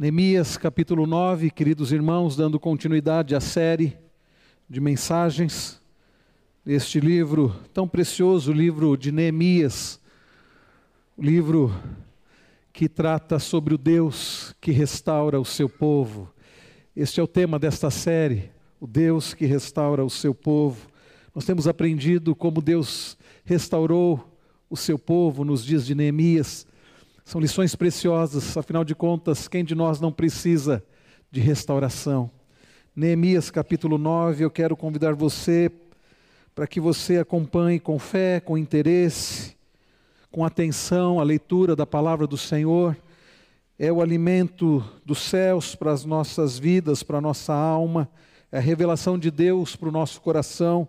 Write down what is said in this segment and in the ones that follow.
Neemias capítulo 9, queridos irmãos, dando continuidade à série de mensagens deste livro tão precioso, o livro de Neemias, o livro que trata sobre o Deus que restaura o seu povo. Este é o tema desta série, o Deus que restaura o seu povo. Nós temos aprendido como Deus restaurou o seu povo nos dias de Neemias são lições preciosas, afinal de contas, quem de nós não precisa de restauração? Neemias capítulo 9, eu quero convidar você para que você acompanhe com fé, com interesse, com atenção a leitura da palavra do Senhor. É o alimento dos céus para as nossas vidas, para a nossa alma, é a revelação de Deus para o nosso coração,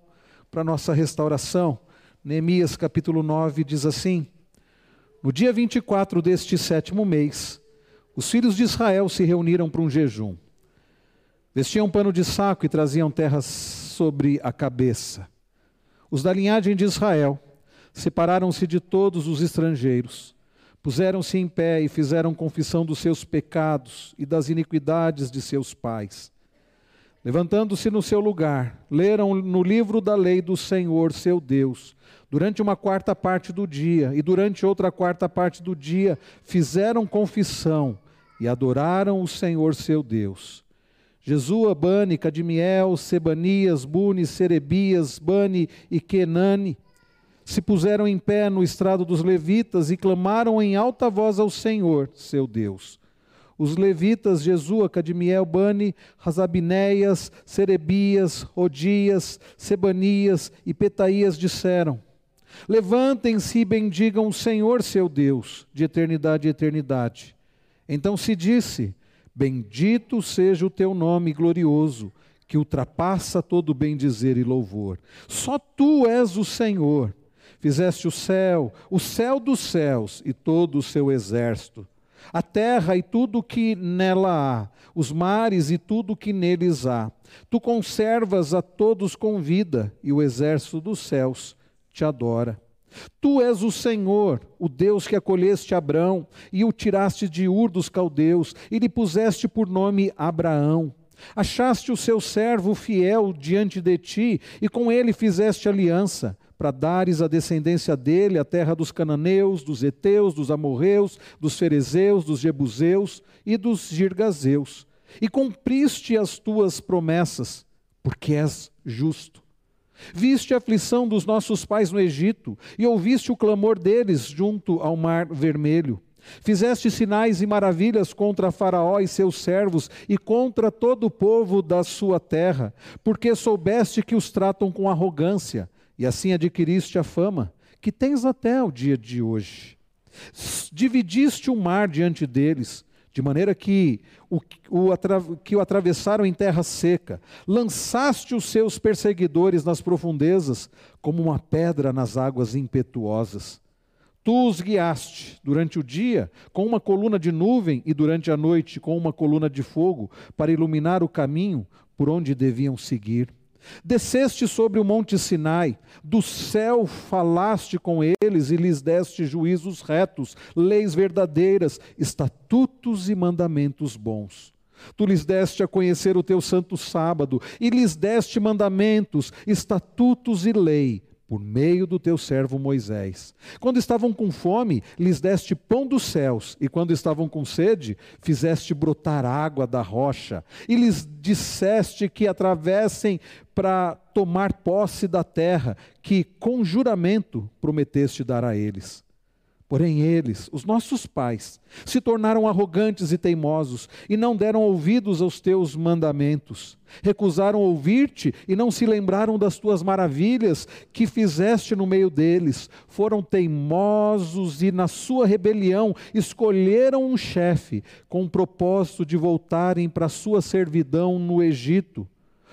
para a nossa restauração. Neemias capítulo 9 diz assim: no dia 24 deste sétimo mês, os filhos de Israel se reuniram para um jejum. Vestiam pano de saco e traziam terras sobre a cabeça. Os da linhagem de Israel separaram-se de todos os estrangeiros, puseram-se em pé e fizeram confissão dos seus pecados e das iniquidades de seus pais. Levantando-se no seu lugar, leram no livro da lei do Senhor, seu Deus, durante uma quarta parte do dia, e durante outra quarta parte do dia fizeram confissão e adoraram o Senhor seu Deus. Jesua, Bani, Cadmiel, Sebanias, Buni, Serebias, Bani e Kenani se puseram em pé no estrado dos levitas e clamaram em alta voz ao Senhor, seu Deus. Os levitas, Jesua, Cadmiel, Bani, Razabinéias, Serebias, Odias, Sebanias e Petaías disseram: Levantem-se e bendigam o Senhor seu Deus, de eternidade a eternidade. Então se disse: Bendito seja o teu nome glorioso, que ultrapassa todo bem-dizer e louvor. Só tu és o Senhor. Fizeste o céu, o céu dos céus e todo o seu exército, a terra e tudo o que nela há, os mares e tudo o que neles há. Tu conservas a todos com vida, e o exército dos céus te adora. Tu és o Senhor, o Deus que acolheste Abrão e o tiraste de Ur dos caldeus e lhe puseste por nome Abraão. Achaste o seu servo fiel diante de ti e com ele fizeste aliança, para dares à descendência dele a terra dos cananeus, dos heteus, dos amorreus, dos ferezeus, dos jebuseus e dos girgazeus. E cumpriste as tuas promessas, porque és justo Viste a aflição dos nossos pais no Egito e ouviste o clamor deles junto ao mar vermelho. Fizeste sinais e maravilhas contra Faraó e seus servos e contra todo o povo da sua terra, porque soubeste que os tratam com arrogância, e assim adquiriste a fama, que tens até o dia de hoje. Dividiste o mar diante deles, de maneira que o, o, que o atravessaram em terra seca. Lançaste os seus perseguidores nas profundezas, como uma pedra nas águas impetuosas. Tu os guiaste durante o dia com uma coluna de nuvem e durante a noite com uma coluna de fogo, para iluminar o caminho por onde deviam seguir. Desceste sobre o monte Sinai, do céu falaste com eles e lhes deste juízos retos, leis verdadeiras, estatutos e mandamentos bons. Tu lhes deste a conhecer o teu santo sábado, e lhes deste mandamentos, estatutos e lei, por meio do teu servo Moisés. Quando estavam com fome, lhes deste pão dos céus, e quando estavam com sede, fizeste brotar água da rocha, e lhes disseste que atravessem para tomar posse da terra, que com juramento prometeste dar a eles. Porém, eles, os nossos pais, se tornaram arrogantes e teimosos e não deram ouvidos aos teus mandamentos. Recusaram ouvir-te e não se lembraram das tuas maravilhas que fizeste no meio deles. Foram teimosos e, na sua rebelião, escolheram um chefe com o propósito de voltarem para a sua servidão no Egito.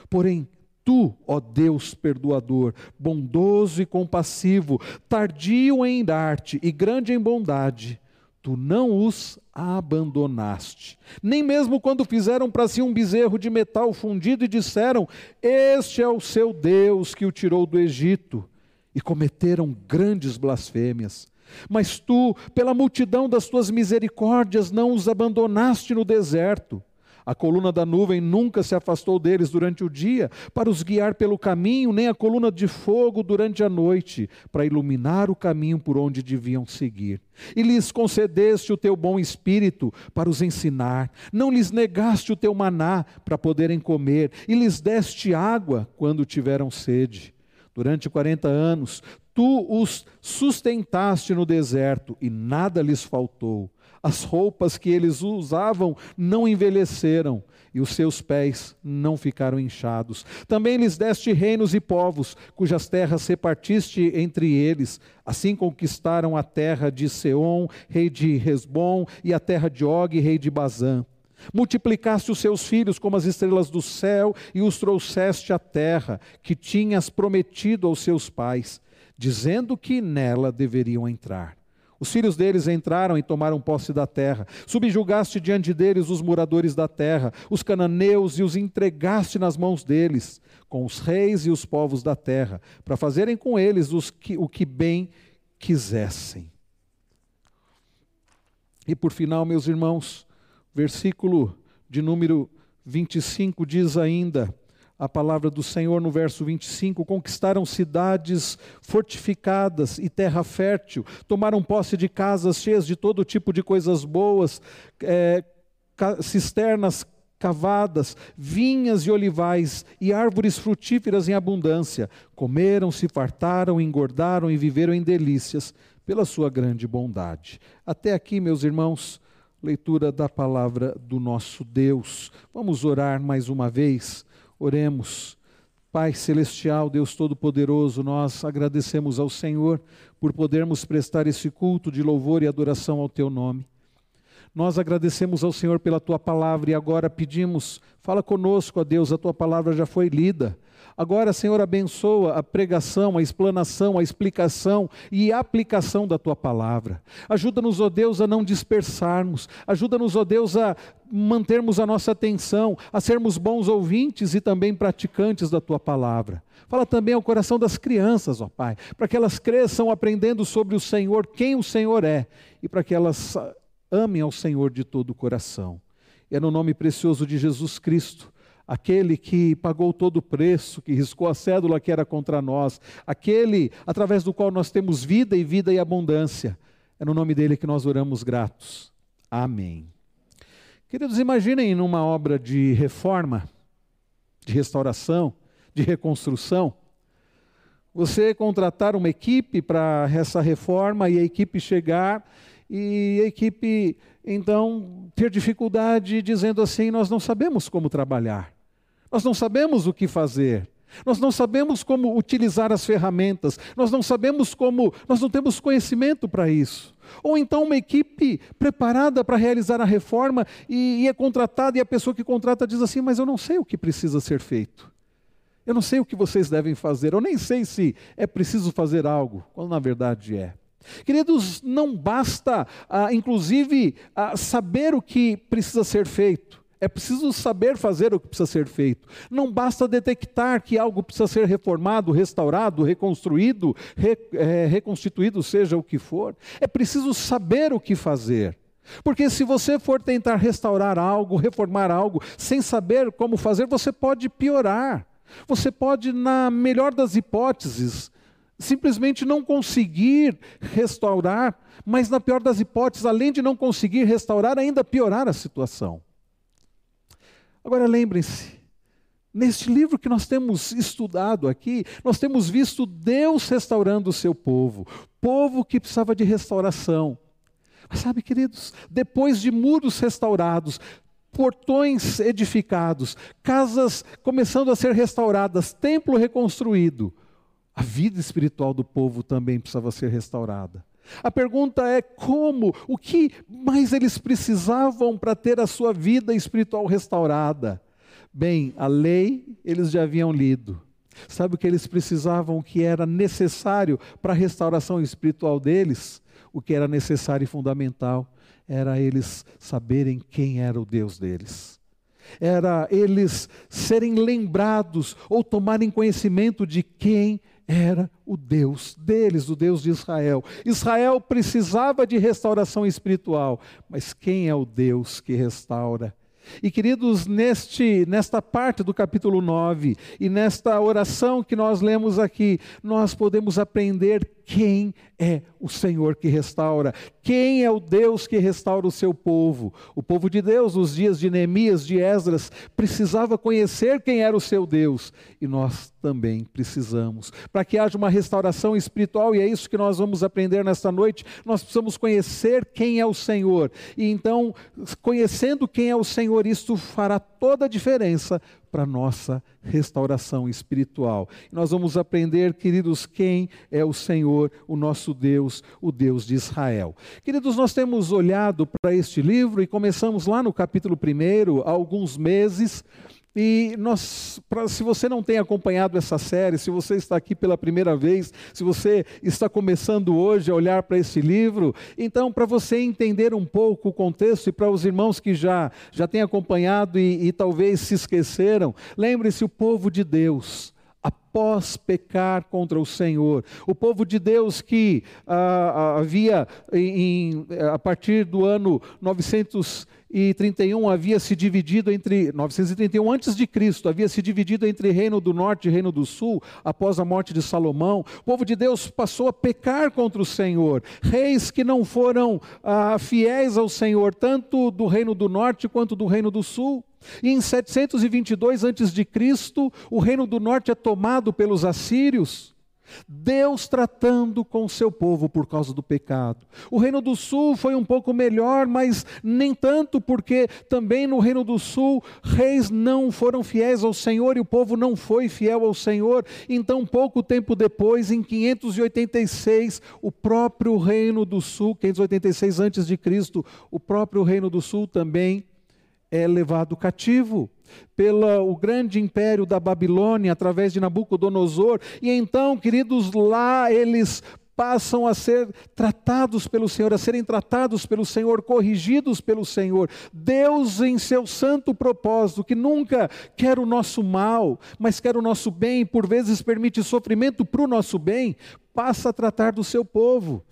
Porém, Tu, ó Deus perdoador, bondoso e compassivo, tardio em dar-te e grande em bondade, tu não os abandonaste. Nem mesmo quando fizeram para si um bezerro de metal fundido e disseram: Este é o seu Deus que o tirou do Egito, e cometeram grandes blasfêmias. Mas tu, pela multidão das tuas misericórdias, não os abandonaste no deserto. A coluna da nuvem nunca se afastou deles durante o dia, para os guiar pelo caminho, nem a coluna de fogo durante a noite, para iluminar o caminho por onde deviam seguir. E lhes concedeste o teu bom espírito para os ensinar. Não lhes negaste o teu maná para poderem comer, e lhes deste água quando tiveram sede. Durante quarenta anos, tu os sustentaste no deserto, e nada lhes faltou as roupas que eles usavam não envelheceram e os seus pés não ficaram inchados. Também lhes deste reinos e povos, cujas terras repartiste entre eles. Assim conquistaram a terra de Seom, rei de Resbom, e a terra de Og, rei de Bazã. Multiplicaste os seus filhos como as estrelas do céu e os trouxeste à terra que tinhas prometido aos seus pais, dizendo que nela deveriam entrar. Os filhos deles entraram e tomaram posse da terra. Subjugaste diante deles os moradores da terra, os cananeus, e os entregaste nas mãos deles, com os reis e os povos da terra, para fazerem com eles que, o que bem quisessem. E por final, meus irmãos, versículo de número 25 diz ainda: a palavra do Senhor no verso 25: conquistaram cidades fortificadas e terra fértil, tomaram posse de casas cheias de todo tipo de coisas boas, é, cisternas cavadas, vinhas e olivais e árvores frutíferas em abundância. Comeram, se fartaram, engordaram e viveram em delícias pela sua grande bondade. Até aqui, meus irmãos, leitura da palavra do nosso Deus. Vamos orar mais uma vez Oremos. Pai Celestial, Deus Todo-Poderoso, nós agradecemos ao Senhor por podermos prestar esse culto de louvor e adoração ao Teu nome. Nós agradecemos ao Senhor pela Tua palavra e agora pedimos, fala conosco, ó Deus, a Tua palavra já foi lida Agora, Senhor, abençoa a pregação, a explanação, a explicação e a aplicação da tua palavra. Ajuda-nos, ó Deus, a não dispersarmos. Ajuda-nos, ó Deus, a mantermos a nossa atenção, a sermos bons ouvintes e também praticantes da tua palavra. Fala também ao coração das crianças, ó Pai, para que elas cresçam aprendendo sobre o Senhor, quem o Senhor é, e para que elas amem ao Senhor de todo o coração. É no nome precioso de Jesus Cristo aquele que pagou todo o preço, que riscou a cédula que era contra nós, aquele através do qual nós temos vida e vida e abundância. É no nome dele que nós oramos gratos. Amém. Queridos, imaginem numa obra de reforma, de restauração, de reconstrução, você contratar uma equipe para essa reforma e a equipe chegar e a equipe então ter dificuldade dizendo assim: nós não sabemos como trabalhar. Nós não sabemos o que fazer. Nós não sabemos como utilizar as ferramentas. Nós não sabemos como, nós não temos conhecimento para isso. Ou então uma equipe preparada para realizar a reforma e, e é contratada e a pessoa que contrata diz assim: "Mas eu não sei o que precisa ser feito. Eu não sei o que vocês devem fazer. Eu nem sei se é preciso fazer algo, quando na verdade é." Queridos, não basta, ah, inclusive, ah, saber o que precisa ser feito. É preciso saber fazer o que precisa ser feito. Não basta detectar que algo precisa ser reformado, restaurado, reconstruído, re, é, reconstituído, seja o que for. É preciso saber o que fazer. Porque se você for tentar restaurar algo, reformar algo, sem saber como fazer, você pode piorar. Você pode, na melhor das hipóteses, simplesmente não conseguir restaurar, mas na pior das hipóteses, além de não conseguir restaurar, ainda piorar a situação. Agora lembrem-se, neste livro que nós temos estudado aqui, nós temos visto Deus restaurando o seu povo, povo que precisava de restauração. Mas sabe, queridos, depois de muros restaurados, portões edificados, casas começando a ser restauradas, templo reconstruído, a vida espiritual do povo também precisava ser restaurada. A pergunta é como, o que mais eles precisavam para ter a sua vida espiritual restaurada? Bem, a lei eles já haviam lido. Sabe o que eles precisavam, o que era necessário para a restauração espiritual deles? O que era necessário e fundamental era eles saberem quem era o Deus deles. Era eles serem lembrados ou tomarem conhecimento de quem era o Deus deles, o Deus de Israel. Israel precisava de restauração espiritual, mas quem é o Deus que restaura? E queridos, neste, nesta parte do capítulo 9 e nesta oração que nós lemos aqui, nós podemos aprender quem é o Senhor que restaura, quem é o Deus que restaura o seu povo. O povo de Deus, nos dias de Neemias, de Esdras, precisava conhecer quem era o seu Deus, e nós também precisamos. Para que haja uma restauração espiritual, e é isso que nós vamos aprender nesta noite, nós precisamos conhecer quem é o Senhor. E então, conhecendo quem é o Senhor, isto fará toda a diferença para nossa restauração espiritual. nós vamos aprender, queridos, quem é o Senhor, o nosso Deus, o Deus de Israel. Queridos, nós temos olhado para este livro e começamos lá no capítulo 1, há alguns meses. E nós, pra, se você não tem acompanhado essa série, se você está aqui pela primeira vez, se você está começando hoje a olhar para esse livro, então para você entender um pouco o contexto e para os irmãos que já, já têm acompanhado e, e talvez se esqueceram, lembre-se: o povo de Deus após pecar contra o Senhor. O povo de Deus que ah, ah havia, em, a partir do ano 931, havia se dividido entre, 931 antes de Cristo, havia se dividido entre reino do norte e reino do sul, após a morte de Salomão. O povo de Deus passou a pecar contra o Senhor. Reis que não foram ah, fiéis ao Senhor, tanto do reino do norte quanto do reino do sul. E em 722 a.C., o reino do norte é tomado pelos assírios. Deus tratando com o seu povo por causa do pecado. O reino do sul foi um pouco melhor, mas nem tanto, porque também no reino do sul reis não foram fiéis ao Senhor e o povo não foi fiel ao Senhor. Então, pouco tempo depois, em 586, o próprio reino do sul, 586 antes de Cristo, o próprio reino do sul também é levado cativo pelo grande império da Babilônia através de Nabucodonosor. E então, queridos, lá eles passam a ser tratados pelo Senhor, a serem tratados pelo Senhor, corrigidos pelo Senhor. Deus, em seu santo propósito, que nunca quer o nosso mal, mas quer o nosso bem, por vezes permite sofrimento para o nosso bem, passa a tratar do seu povo.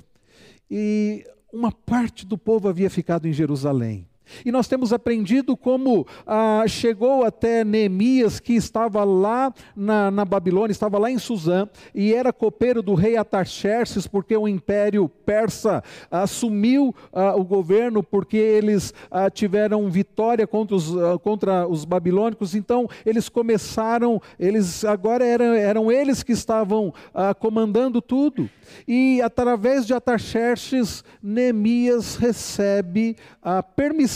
E uma parte do povo havia ficado em Jerusalém. E nós temos aprendido como ah, chegou até Neemias, que estava lá na, na, Babilônia, estava lá em Suzã, e era copeiro do rei Atarxerxes, porque o império persa assumiu ah, o governo, porque eles ah, tiveram vitória contra os, ah, contra os babilônicos, então eles começaram, eles agora eram, eram eles que estavam ah, comandando tudo. E através de Atarxerxes, Neemias recebe a permissão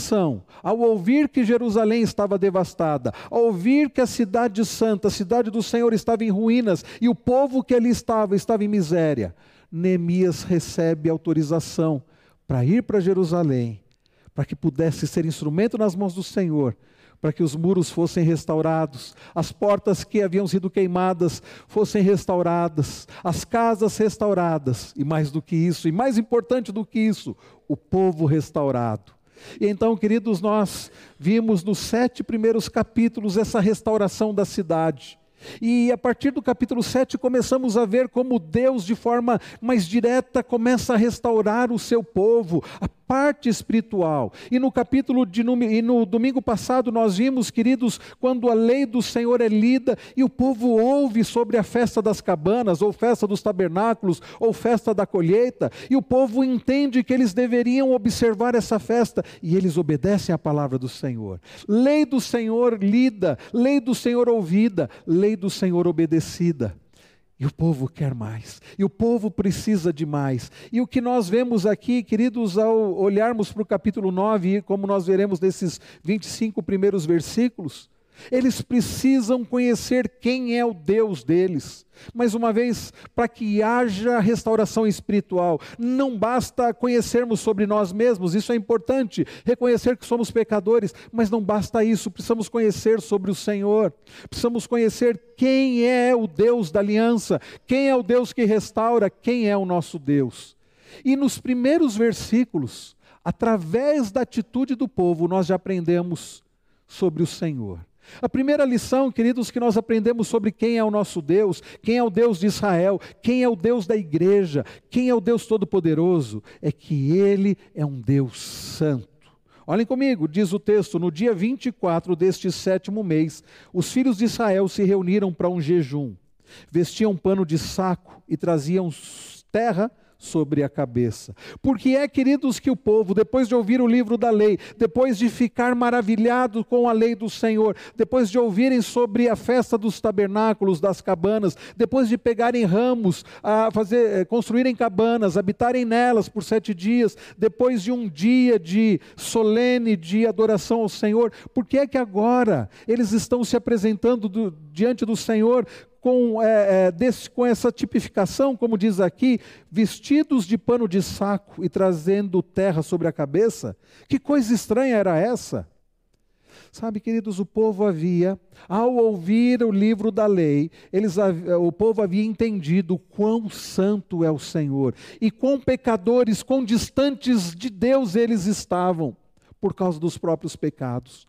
ao ouvir que Jerusalém estava devastada, ao ouvir que a cidade santa, a cidade do Senhor estava em ruínas e o povo que ali estava estava em miséria, Neemias recebe autorização para ir para Jerusalém, para que pudesse ser instrumento nas mãos do Senhor para que os muros fossem restaurados, as portas que haviam sido queimadas fossem restauradas, as casas restauradas, e mais do que isso, e mais importante do que isso, o povo restaurado. E então, queridos, nós vimos nos sete primeiros capítulos essa restauração da cidade. E a partir do capítulo 7 começamos a ver como Deus, de forma mais direta, começa a restaurar o seu povo, a parte espiritual. E no capítulo de e no domingo passado nós vimos, queridos, quando a lei do Senhor é lida e o povo ouve sobre a festa das cabanas, ou festa dos tabernáculos, ou festa da colheita, e o povo entende que eles deveriam observar essa festa e eles obedecem à palavra do Senhor. Lei do Senhor lida, lei do Senhor ouvida, lei do Senhor obedecida. E o povo quer mais, e o povo precisa de mais. E o que nós vemos aqui, queridos, ao olharmos para o capítulo 9, e como nós veremos nesses 25 primeiros versículos, eles precisam conhecer quem é o Deus deles. Mais uma vez, para que haja restauração espiritual, não basta conhecermos sobre nós mesmos, isso é importante, reconhecer que somos pecadores, mas não basta isso, precisamos conhecer sobre o Senhor, precisamos conhecer quem é o Deus da aliança, quem é o Deus que restaura, quem é o nosso Deus. E nos primeiros versículos, através da atitude do povo, nós já aprendemos sobre o Senhor. A primeira lição, queridos, que nós aprendemos sobre quem é o nosso Deus, quem é o Deus de Israel, quem é o Deus da igreja, quem é o Deus Todo-Poderoso, é que Ele é um Deus santo. Olhem comigo, diz o texto: no dia 24 deste sétimo mês, os filhos de Israel se reuniram para um jejum. Vestiam pano de saco e traziam terra sobre a cabeça. Porque é, queridos, que o povo, depois de ouvir o livro da lei, depois de ficar maravilhado com a lei do Senhor, depois de ouvirem sobre a festa dos tabernáculos, das cabanas, depois de pegarem ramos, a fazer, eh, construírem cabanas, habitarem nelas por sete dias, depois de um dia de solene de adoração ao Senhor, por que é que agora eles estão se apresentando do, diante do Senhor com, é, é, desse, com essa tipificação, como diz aqui, vestidos de pano de saco e trazendo terra sobre a cabeça? Que coisa estranha era essa? Sabe, queridos, o povo havia, ao ouvir o livro da lei, eles, o povo havia entendido quão santo é o Senhor e quão pecadores, quão distantes de Deus eles estavam por causa dos próprios pecados.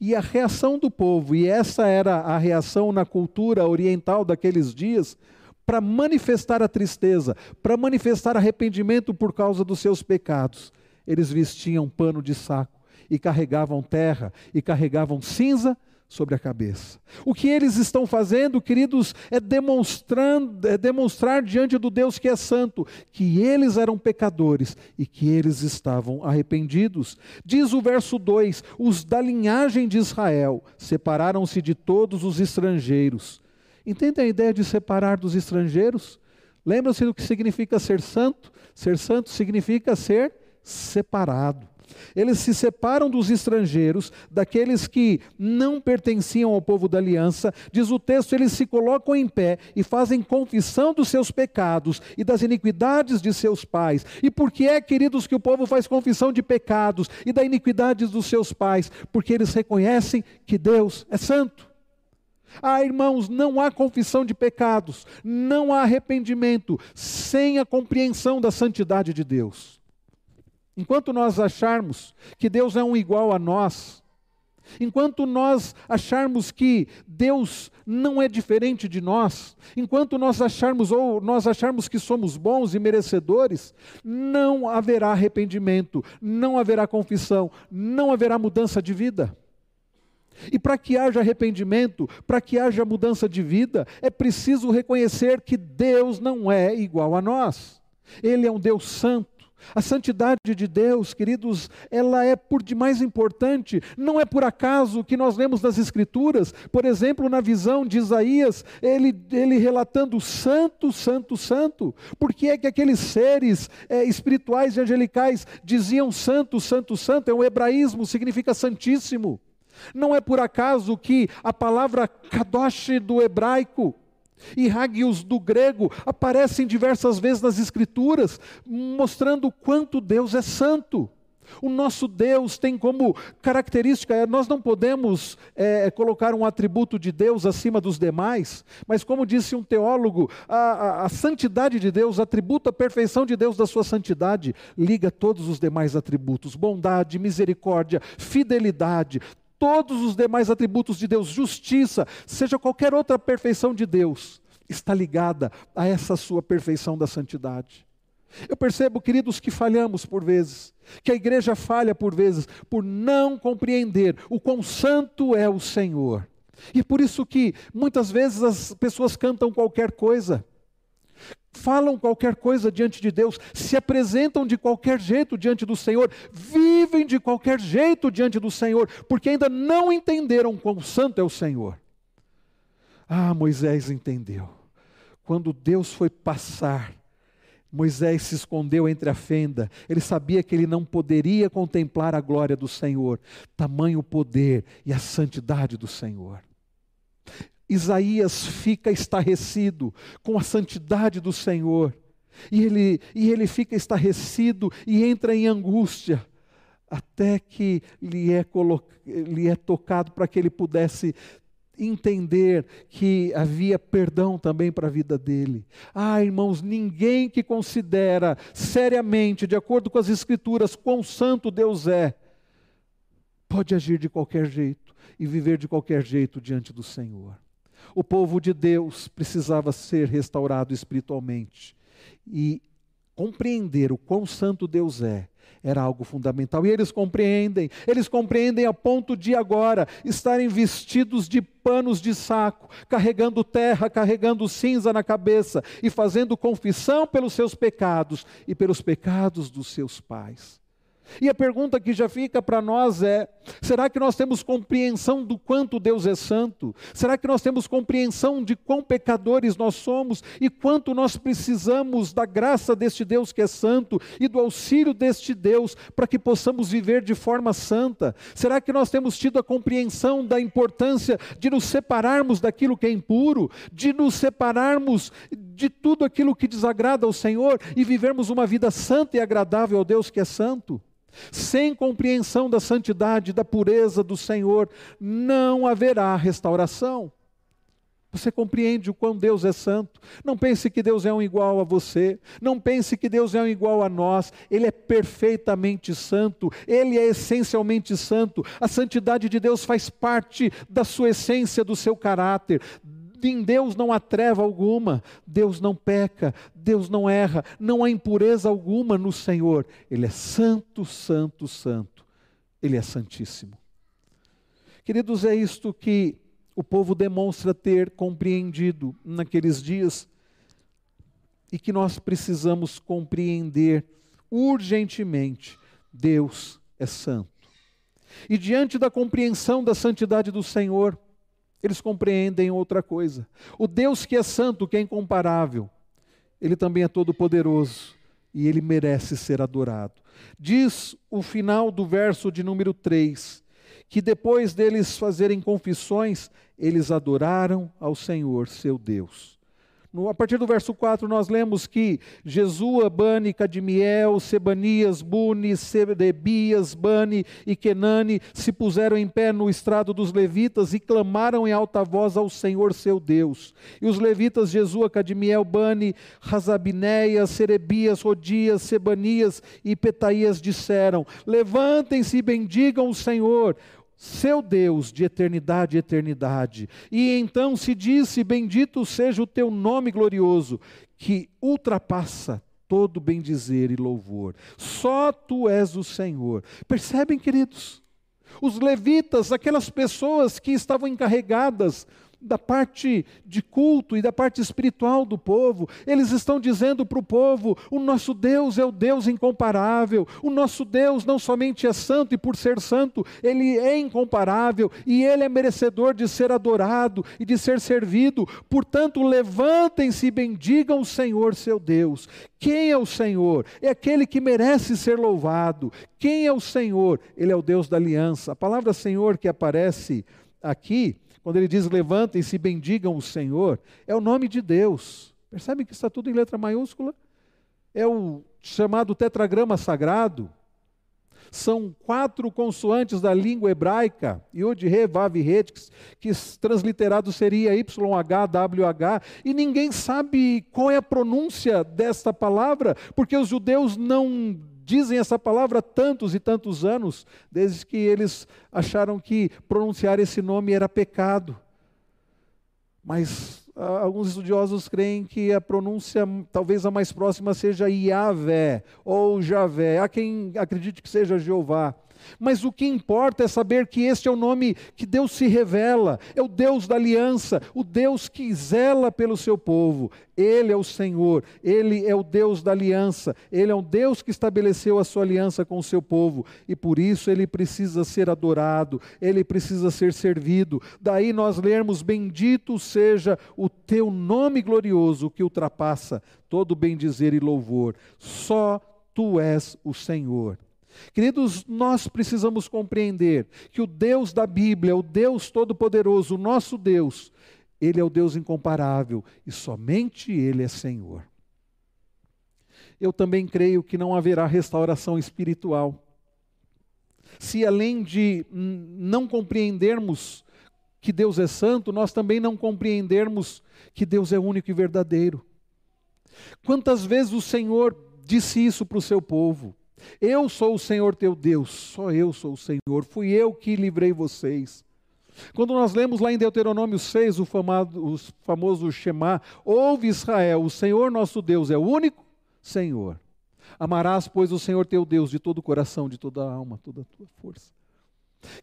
E a reação do povo, e essa era a reação na cultura oriental daqueles dias, para manifestar a tristeza, para manifestar arrependimento por causa dos seus pecados, eles vestiam pano de saco e carregavam terra e carregavam cinza sobre a cabeça. O que eles estão fazendo, queridos, é, demonstrando, é demonstrar diante do Deus que é santo que eles eram pecadores e que eles estavam arrependidos. Diz o verso 2: Os da linhagem de Israel separaram-se de todos os estrangeiros. Entendem a ideia de separar dos estrangeiros? Lembram-se do que significa ser santo? Ser santo significa ser separado. Eles se separam dos estrangeiros, daqueles que não pertenciam ao povo da aliança. Diz o texto: eles se colocam em pé e fazem confissão dos seus pecados e das iniquidades de seus pais. E por que é, queridos, que o povo faz confissão de pecados e da iniquidade dos seus pais? Porque eles reconhecem que Deus é santo. Ah, irmãos, não há confissão de pecados, não há arrependimento sem a compreensão da santidade de Deus. Enquanto nós acharmos que Deus é um igual a nós, enquanto nós acharmos que Deus não é diferente de nós, enquanto nós acharmos ou nós acharmos que somos bons e merecedores, não haverá arrependimento, não haverá confissão, não haverá mudança de vida. E para que haja arrependimento, para que haja mudança de vida, é preciso reconhecer que Deus não é igual a nós. Ele é um Deus santo. A santidade de Deus, queridos, ela é por demais importante. Não é por acaso que nós lemos nas Escrituras, por exemplo, na visão de Isaías, ele, ele relatando santo, santo, santo. Por que é que aqueles seres é, espirituais e angelicais diziam santo, santo, santo? É o hebraísmo, significa santíssimo. Não é por acaso que a palavra kadosh do hebraico, e hagios do grego aparecem diversas vezes nas Escrituras, mostrando quanto Deus é santo. O nosso Deus tem como característica, é, nós não podemos é, colocar um atributo de Deus acima dos demais, mas como disse um teólogo, a, a, a santidade de Deus, atributo a perfeição de Deus da sua santidade, liga todos os demais atributos: bondade, misericórdia, fidelidade, todos os demais atributos de Deus, justiça, seja qualquer outra perfeição de Deus, está ligada a essa sua perfeição da santidade. Eu percebo, queridos, que falhamos por vezes, que a igreja falha por vezes, por não compreender o quão santo é o Senhor. E por isso que muitas vezes as pessoas cantam qualquer coisa, falam qualquer coisa diante de Deus, se apresentam de qualquer jeito diante do Senhor, vivem de qualquer jeito diante do Senhor, porque ainda não entenderam quão santo é o Senhor. Ah, Moisés entendeu. Quando Deus foi passar, Moisés se escondeu entre a fenda, ele sabia que ele não poderia contemplar a glória do Senhor, tamanho poder e a santidade do Senhor. Isaías fica estarrecido com a santidade do Senhor. E ele, e ele fica estarrecido e entra em angústia, até que lhe é, lhe é tocado para que ele pudesse entender que havia perdão também para a vida dele. Ah, irmãos, ninguém que considera seriamente, de acordo com as Escrituras, quão santo Deus é, pode agir de qualquer jeito e viver de qualquer jeito diante do Senhor. O povo de Deus precisava ser restaurado espiritualmente e compreender o quão santo Deus é era algo fundamental. E eles compreendem, eles compreendem a ponto de agora estarem vestidos de panos de saco, carregando terra, carregando cinza na cabeça e fazendo confissão pelos seus pecados e pelos pecados dos seus pais. E a pergunta que já fica para nós é: será que nós temos compreensão do quanto Deus é santo? Será que nós temos compreensão de quão pecadores nós somos e quanto nós precisamos da graça deste Deus que é santo e do auxílio deste Deus para que possamos viver de forma santa? Será que nós temos tido a compreensão da importância de nos separarmos daquilo que é impuro, de nos separarmos de tudo aquilo que desagrada ao Senhor e vivermos uma vida santa e agradável ao Deus que é santo? Sem compreensão da santidade, da pureza do Senhor, não haverá restauração. Você compreende o quão Deus é santo? Não pense que Deus é um igual a você. Não pense que Deus é um igual a nós. Ele é perfeitamente santo. Ele é essencialmente santo. A santidade de Deus faz parte da sua essência, do seu caráter. Em Deus não há treva alguma, Deus não peca, Deus não erra, não há impureza alguma no Senhor. Ele é santo, santo, santo. Ele é santíssimo. Queridos, é isto que o povo demonstra ter compreendido naqueles dias e que nós precisamos compreender urgentemente. Deus é santo. E diante da compreensão da santidade do Senhor, eles compreendem outra coisa. O Deus que é santo, que é incomparável, ele também é todo-poderoso e ele merece ser adorado. Diz o final do verso de número 3 que depois deles fazerem confissões, eles adoraram ao Senhor, seu Deus. No, a partir do verso 4, nós lemos que Jesua, Bani, Cadmiel, Sebanias, Buni, Sedebias, Bani e Kenani se puseram em pé no estrado dos levitas e clamaram em alta voz ao Senhor seu Deus. E os levitas Jesua, Cadmiel, Bani, Razabinéia, Serebias, Rodias, Sebanias e Petaías disseram: Levantem-se e bendigam o Senhor seu Deus de eternidade e eternidade. E então se disse: Bendito seja o teu nome glorioso, que ultrapassa todo bendizer e louvor. Só tu és o Senhor. Percebem, queridos? Os levitas, aquelas pessoas que estavam encarregadas da parte de culto e da parte espiritual do povo. Eles estão dizendo para o povo: o nosso Deus é o Deus incomparável. O nosso Deus não somente é santo e por ser santo, ele é incomparável e ele é merecedor de ser adorado e de ser servido. Portanto, levantem-se e bendigam o Senhor, seu Deus. Quem é o Senhor? É aquele que merece ser louvado. Quem é o Senhor? Ele é o Deus da aliança. A palavra Senhor que aparece aqui quando ele diz levantem-se e bendigam o Senhor, é o nome de Deus. Percebem que está tudo em letra maiúscula? É o chamado tetragrama sagrado. São quatro consoantes da língua hebraica, Yod, Re, Vav Het, que transliterado seria YHWH, e ninguém sabe qual é a pronúncia desta palavra, porque os judeus não dizem essa palavra tantos e tantos anos, desde que eles acharam que pronunciar esse nome era pecado. Mas ah, alguns estudiosos creem que a pronúncia, talvez a mais próxima, seja Yahvé ou Javé. Há quem acredite que seja Jeová. Mas o que importa é saber que este é o nome que Deus se revela, é o Deus da aliança, o Deus que zela pelo seu povo. Ele é o Senhor, ele é o Deus da aliança, ele é o Deus que estabeleceu a sua aliança com o seu povo e por isso ele precisa ser adorado, ele precisa ser servido. Daí nós lermos: Bendito seja o teu nome glorioso que ultrapassa todo bem dizer e louvor. Só tu és o Senhor. Queridos, nós precisamos compreender que o Deus da Bíblia, o Deus Todo-Poderoso, o nosso Deus, Ele é o Deus incomparável e somente Ele é Senhor. Eu também creio que não haverá restauração espiritual. Se além de não compreendermos que Deus é santo, nós também não compreendermos que Deus é único e verdadeiro. Quantas vezes o Senhor disse isso para o seu povo? Eu sou o Senhor teu Deus, só eu sou o Senhor, fui eu que livrei vocês. Quando nós lemos lá em Deuteronômio 6, o, famado, o famoso Shema, ouve Israel, o Senhor nosso Deus é o único Senhor. Amarás, pois, o Senhor teu Deus de todo o coração, de toda a alma, toda a tua força.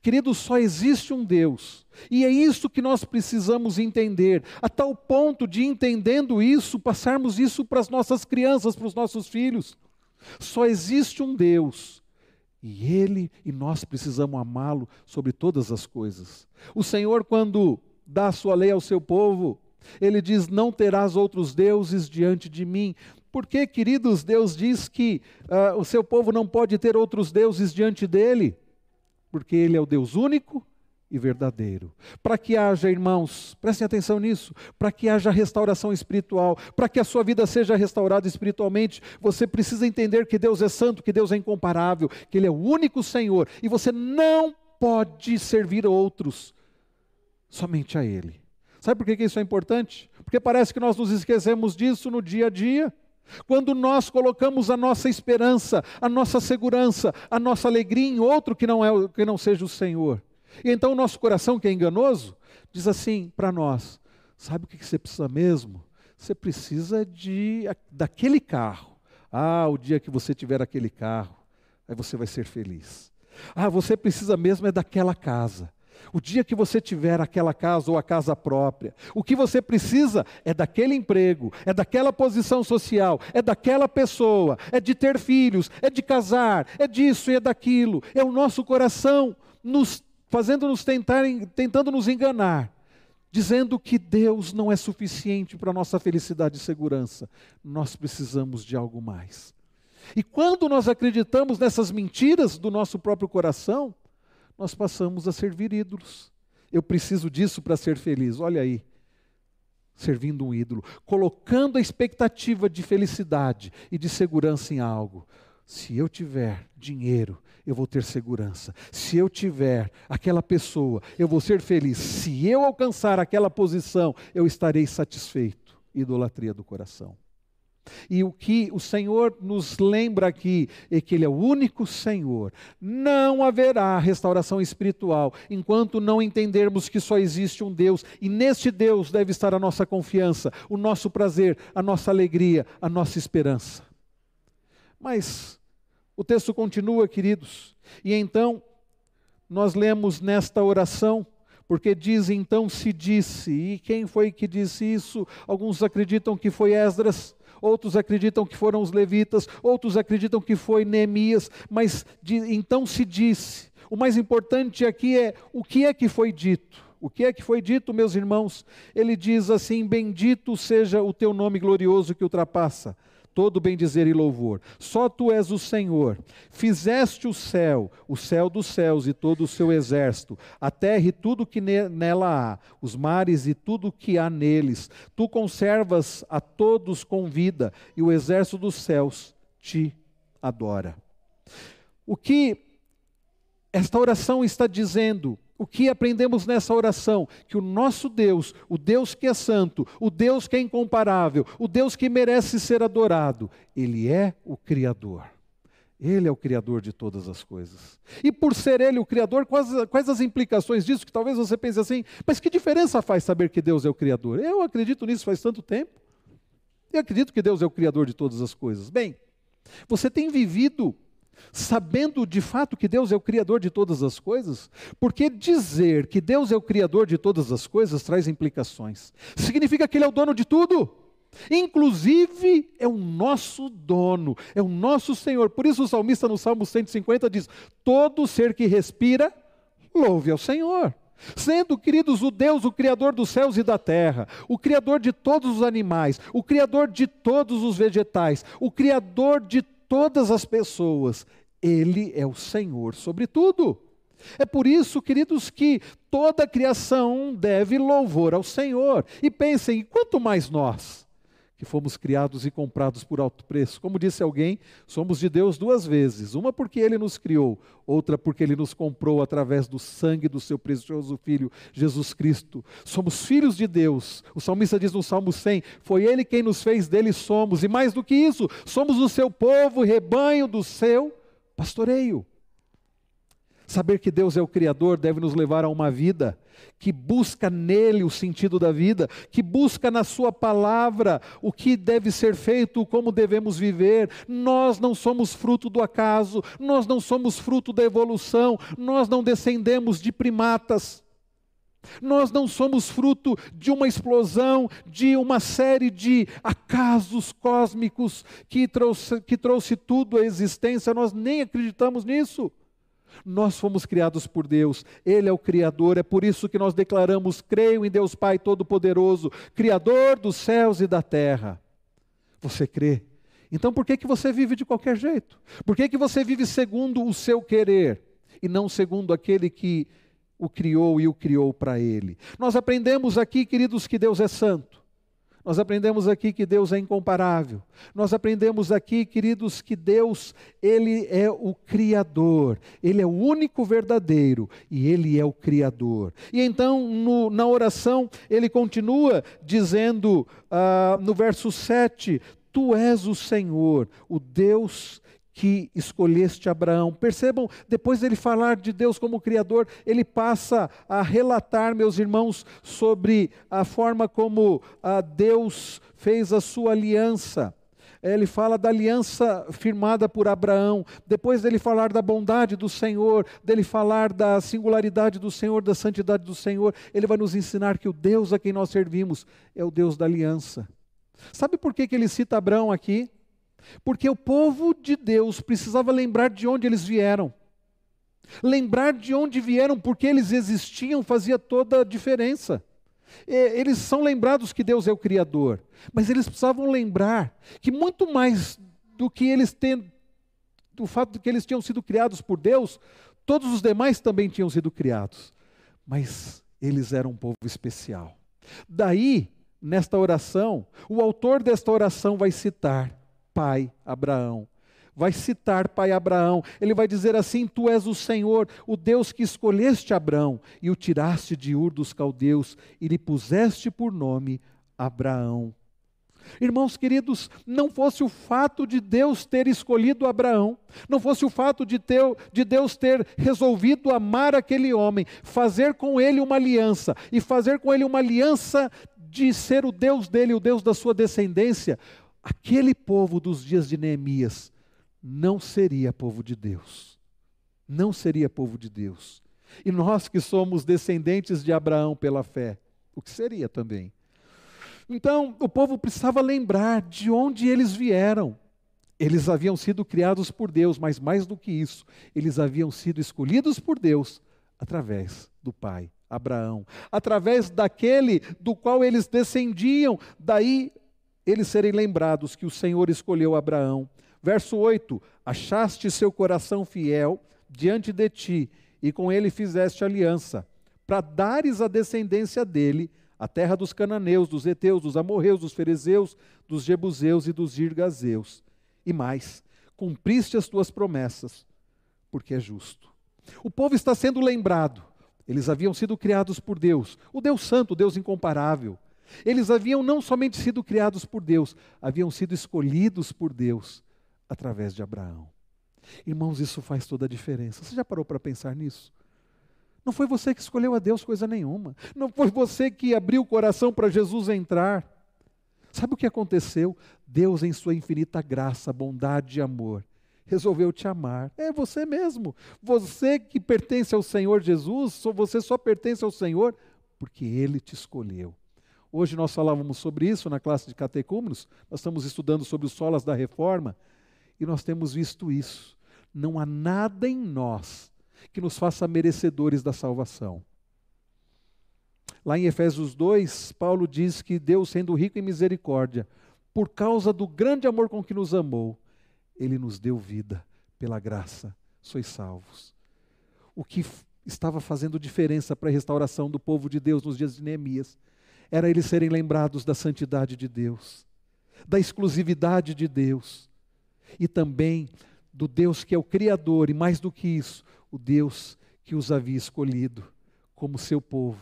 Querido, só existe um Deus, e é isso que nós precisamos entender, a tal ponto de, entendendo isso, passarmos isso para as nossas crianças, para os nossos filhos. Só existe um Deus, e Ele e nós precisamos amá-lo sobre todas as coisas. O Senhor, quando dá a sua lei ao seu povo, ele diz: Não terás outros deuses diante de mim. Porque, queridos, Deus diz que uh, o seu povo não pode ter outros deuses diante dele, porque ele é o Deus único e verdadeiro. Para que haja, irmãos, prestem atenção nisso, para que haja restauração espiritual, para que a sua vida seja restaurada espiritualmente, você precisa entender que Deus é santo, que Deus é incomparável, que Ele é o único Senhor e você não pode servir outros, somente a Ele. Sabe por que isso é importante? Porque parece que nós nos esquecemos disso no dia a dia. Quando nós colocamos a nossa esperança, a nossa segurança, a nossa alegria em outro que não, é, que não seja o Senhor. E então o nosso coração, que é enganoso, diz assim para nós: sabe o que você precisa mesmo? Você precisa de daquele carro. Ah, o dia que você tiver aquele carro, aí você vai ser feliz. Ah, você precisa mesmo é daquela casa. O dia que você tiver aquela casa ou a casa própria, o que você precisa é daquele emprego, é daquela posição social, é daquela pessoa, é de ter filhos, é de casar, é disso e é daquilo. É o nosso coração nos fazendo-nos tentar, tentando nos enganar, dizendo que Deus não é suficiente para a nossa felicidade e segurança. Nós precisamos de algo mais. E quando nós acreditamos nessas mentiras do nosso próprio coração, nós passamos a servir ídolos. Eu preciso disso para ser feliz. Olha aí, servindo um ídolo, colocando a expectativa de felicidade e de segurança em algo. Se eu tiver dinheiro, eu vou ter segurança. Se eu tiver aquela pessoa, eu vou ser feliz. Se eu alcançar aquela posição, eu estarei satisfeito. Idolatria do coração. E o que o Senhor nos lembra aqui é que Ele é o único Senhor. Não haverá restauração espiritual enquanto não entendermos que só existe um Deus e neste Deus deve estar a nossa confiança, o nosso prazer, a nossa alegria, a nossa esperança. Mas o texto continua, queridos, e então nós lemos nesta oração porque diz então se disse, e quem foi que disse isso? Alguns acreditam que foi Esdras, outros acreditam que foram os levitas, outros acreditam que foi Neemias, mas de, então se disse. O mais importante aqui é o que é que foi dito. O que é que foi dito, meus irmãos? Ele diz assim: Bendito seja o teu nome glorioso que ultrapassa todo bem-dizer e louvor. Só tu és o Senhor. Fizeste o céu, o céu dos céus e todo o seu exército, a terra e tudo que nela há, os mares e tudo que há neles. Tu conservas a todos com vida, e o exército dos céus te adora. O que esta oração está dizendo o que aprendemos nessa oração? Que o nosso Deus, o Deus que é santo, o Deus que é incomparável, o Deus que merece ser adorado, Ele é o Criador. Ele é o Criador de todas as coisas. E por ser Ele o Criador, quais, quais as implicações disso? Que talvez você pense assim, mas que diferença faz saber que Deus é o Criador? Eu acredito nisso faz tanto tempo. Eu acredito que Deus é o Criador de todas as coisas. Bem, você tem vivido sabendo de fato que Deus é o Criador de todas as coisas? Porque dizer que Deus é o Criador de todas as coisas traz implicações. Significa que Ele é o dono de tudo. Inclusive é o nosso dono, é o nosso Senhor. Por isso o salmista no Salmo 150 diz: Todo ser que respira, louve ao Senhor. Sendo, queridos, o Deus, o Criador dos céus e da terra, o Criador de todos os animais, o Criador de todos os vegetais, o Criador de todas as pessoas, Ele é o Senhor sobre tudo. É por isso, queridos, que toda a criação deve louvor ao Senhor. E pensem, quanto mais nós? Que fomos criados e comprados por alto preço. Como disse alguém, somos de Deus duas vezes: uma porque Ele nos criou, outra porque Ele nos comprou através do sangue do Seu precioso Filho, Jesus Cristo. Somos filhos de Deus. O salmista diz no Salmo 100: Foi Ele quem nos fez, dele somos. E mais do que isso, somos o Seu povo, rebanho do Seu pastoreio. Saber que Deus é o Criador deve nos levar a uma vida que busca nele o sentido da vida, que busca na Sua palavra o que deve ser feito, como devemos viver. Nós não somos fruto do acaso, nós não somos fruto da evolução, nós não descendemos de primatas. Nós não somos fruto de uma explosão, de uma série de acasos cósmicos que trouxe, que trouxe tudo à existência, nós nem acreditamos nisso. Nós fomos criados por Deus, Ele é o Criador, é por isso que nós declaramos: creio em Deus Pai Todo-Poderoso, Criador dos céus e da terra. Você crê? Então por que, que você vive de qualquer jeito? Por que, que você vive segundo o seu querer e não segundo aquele que o criou e o criou para Ele? Nós aprendemos aqui, queridos, que Deus é santo. Nós aprendemos aqui que Deus é incomparável. Nós aprendemos aqui, queridos, que Deus, ele é o criador. Ele é o único verdadeiro e ele é o criador. E então, no, na oração, ele continua dizendo uh, no verso 7: Tu és o Senhor, o Deus que escolheste Abraão. Percebam, depois dele falar de Deus como Criador, ele passa a relatar, meus irmãos, sobre a forma como ah, Deus fez a sua aliança. Ele fala da aliança firmada por Abraão, depois dele falar da bondade do Senhor, dele falar da singularidade do Senhor, da santidade do Senhor, ele vai nos ensinar que o Deus a quem nós servimos é o Deus da aliança. Sabe por que, que ele cita Abraão aqui? Porque o povo de Deus precisava lembrar de onde eles vieram. Lembrar de onde vieram, porque eles existiam, fazia toda a diferença. Eles são lembrados que Deus é o Criador, mas eles precisavam lembrar que muito mais do que eles têm, do fato de que eles tinham sido criados por Deus, todos os demais também tinham sido criados, mas eles eram um povo especial. Daí, nesta oração, o autor desta oração vai citar pai Abraão. Vai citar pai Abraão. Ele vai dizer assim: Tu és o Senhor, o Deus que escolheste Abraão e o tiraste de Ur dos caldeus e lhe puseste por nome Abraão. Irmãos queridos, não fosse o fato de Deus ter escolhido Abraão, não fosse o fato de, ter, de Deus ter resolvido amar aquele homem, fazer com ele uma aliança, e fazer com ele uma aliança de ser o Deus dele, o Deus da sua descendência, aquele povo dos dias de Neemias não seria povo de Deus. Não seria povo de Deus. E nós que somos descendentes de Abraão pela fé, o que seria também? Então, o povo precisava lembrar de onde eles vieram. Eles haviam sido criados por Deus, mas mais do que isso, eles haviam sido escolhidos por Deus através do pai Abraão, através daquele do qual eles descendiam. Daí eles serem lembrados que o Senhor escolheu Abraão. Verso 8: Achaste seu coração fiel diante de ti, e com ele fizeste aliança, para dares a descendência dele a terra dos cananeus, dos heteus, dos amorreus, dos ferezeus, dos jebuseus e dos girgazeus. E mais, cumpriste as tuas promessas, porque é justo. O povo está sendo lembrado. Eles haviam sido criados por Deus, o Deus Santo, o Deus incomparável. Eles haviam não somente sido criados por Deus, haviam sido escolhidos por Deus através de Abraão. Irmãos, isso faz toda a diferença. Você já parou para pensar nisso? Não foi você que escolheu a Deus coisa nenhuma. Não foi você que abriu o coração para Jesus entrar. Sabe o que aconteceu? Deus, em sua infinita graça, bondade e amor, resolveu te amar. É você mesmo. Você que pertence ao Senhor Jesus, você só pertence ao Senhor porque Ele te escolheu. Hoje nós falávamos sobre isso na classe de catecúmenos, nós estamos estudando sobre os solas da reforma, e nós temos visto isso. Não há nada em nós que nos faça merecedores da salvação. Lá em Efésios 2, Paulo diz que Deus, sendo rico em misericórdia, por causa do grande amor com que nos amou, ele nos deu vida pela graça, sois salvos. O que estava fazendo diferença para a restauração do povo de Deus nos dias de Neemias era eles serem lembrados da santidade de Deus, da exclusividade de Deus e também do Deus que é o Criador e, mais do que isso, o Deus que os havia escolhido como seu povo.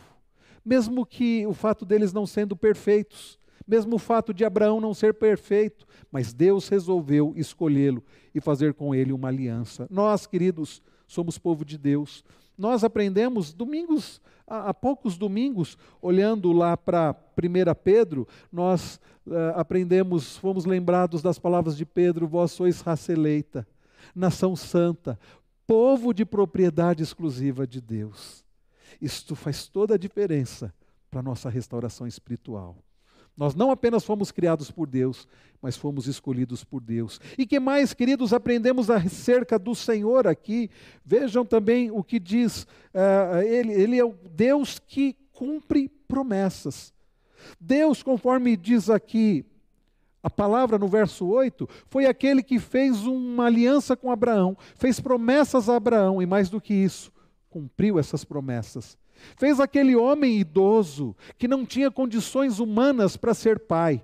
Mesmo que o fato deles não sendo perfeitos, Mesmo o fato de Abraão não ser perfeito, mas Deus resolveu escolhê-lo e fazer com ele uma aliança. Nós, queridos, somos povo de Deus. Nós aprendemos domingos, há poucos domingos, olhando lá para 1 Pedro, nós uh, aprendemos, fomos lembrados das palavras de Pedro: Vós sois raça eleita, nação santa, povo de propriedade exclusiva de Deus. Isto faz toda a diferença para a nossa restauração espiritual. Nós não apenas fomos criados por Deus, mas fomos escolhidos por Deus. E que mais, queridos, aprendemos acerca do Senhor aqui? Vejam também o que diz, uh, ele, ele é o Deus que cumpre promessas. Deus, conforme diz aqui a palavra no verso 8, foi aquele que fez uma aliança com Abraão, fez promessas a Abraão, e mais do que isso, cumpriu essas promessas. Fez aquele homem idoso que não tinha condições humanas para ser pai,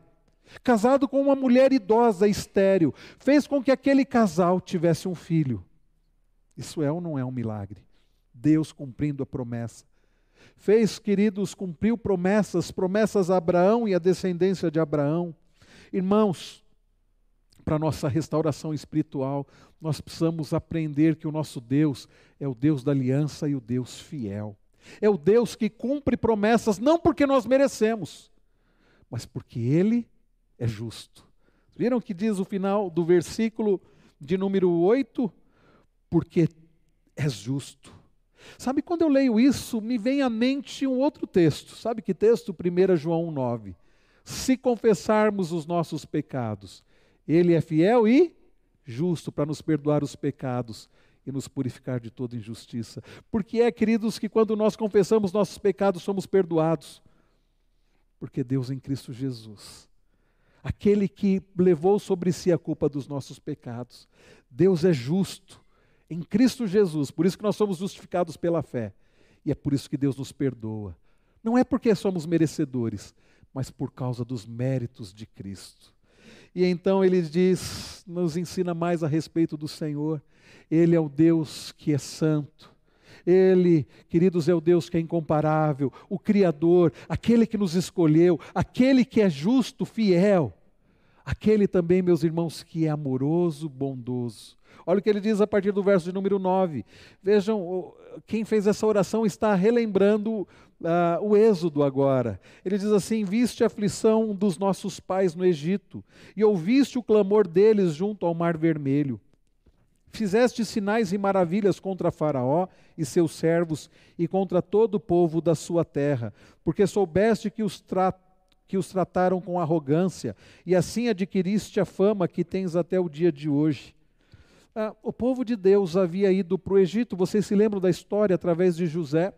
casado com uma mulher idosa, estéril, fez com que aquele casal tivesse um filho. Isso é ou não é um milagre? Deus cumprindo a promessa. Fez, queridos, cumpriu promessas, promessas a Abraão e a descendência de Abraão. Irmãos, para nossa restauração espiritual, nós precisamos aprender que o nosso Deus é o Deus da aliança e o Deus fiel. É o Deus que cumpre promessas não porque nós merecemos, mas porque Ele é justo. Viram que diz o final do versículo de número 8? Porque é justo. Sabe, quando eu leio isso, me vem à mente um outro texto. Sabe que texto? 1 João 9. Se confessarmos os nossos pecados, Ele é fiel e justo para nos perdoar os pecados e nos purificar de toda injustiça. Porque é, queridos, que quando nós confessamos nossos pecados, somos perdoados. Porque Deus em Cristo Jesus, aquele que levou sobre si a culpa dos nossos pecados, Deus é justo em Cristo Jesus, por isso que nós somos justificados pela fé. E é por isso que Deus nos perdoa. Não é porque somos merecedores, mas por causa dos méritos de Cristo. E então ele diz, nos ensina mais a respeito do Senhor. Ele é o Deus que é santo. Ele, queridos, é o Deus que é incomparável, o Criador, aquele que nos escolheu, aquele que é justo, fiel. Aquele também, meus irmãos, que é amoroso, bondoso. Olha o que ele diz a partir do verso de número 9. Vejam, quem fez essa oração está relembrando uh, o Êxodo agora. Ele diz assim: Viste a aflição dos nossos pais no Egito, e ouviste o clamor deles junto ao Mar Vermelho. Fizeste sinais e maravilhas contra Faraó e seus servos e contra todo o povo da sua terra, porque soubeste que os, tra que os trataram com arrogância, e assim adquiriste a fama que tens até o dia de hoje. Ah, o povo de Deus havia ido para o Egito, vocês se lembram da história através de José?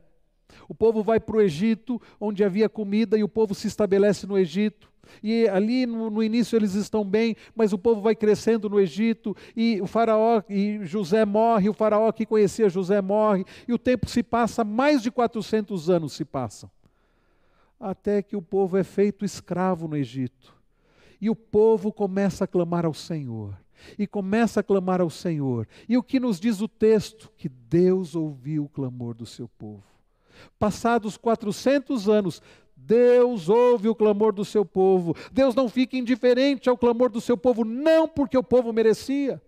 O povo vai para o Egito, onde havia comida, e o povo se estabelece no Egito. E ali no, no, início eles estão bem, mas o povo vai crescendo no Egito, e o faraó, e José morre, o faraó que conhecia José morre, e o tempo se passa, mais de 400 anos se passam. Até que o povo é feito escravo no Egito. E o povo começa a clamar ao Senhor. E começa a clamar ao Senhor. E o que nos diz o texto? Que Deus ouviu o clamor do seu povo. Passados 400 anos, Deus ouve o clamor do seu povo. Deus não fica indiferente ao clamor do seu povo, não porque o povo merecia,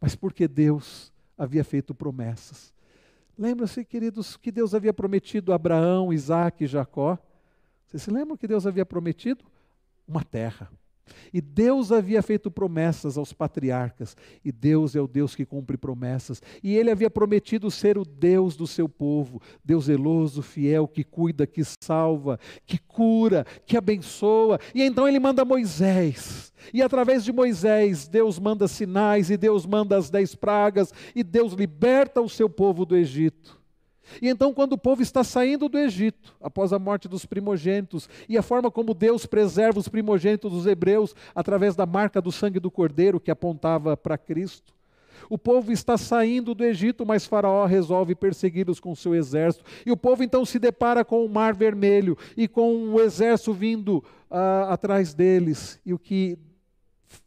mas porque Deus havia feito promessas. Lembra-se, queridos, que Deus havia prometido a Abraão, Isaac e Jacó? Vocês se lembram que Deus havia prometido? Uma terra. E Deus havia feito promessas aos patriarcas, e Deus é o Deus que cumpre promessas. E ele havia prometido ser o Deus do seu povo, Deus zeloso, fiel, que cuida, que salva, que cura, que abençoa. E então ele manda Moisés. E através de Moisés, Deus manda sinais, e Deus manda as dez pragas, e Deus liberta o seu povo do Egito. E então, quando o povo está saindo do Egito, após a morte dos primogênitos, e a forma como Deus preserva os primogênitos dos hebreus através da marca do sangue do cordeiro que apontava para Cristo, o povo está saindo do Egito, mas Faraó resolve persegui-los com seu exército. E o povo então se depara com o Mar Vermelho e com o exército vindo uh, atrás deles. E o que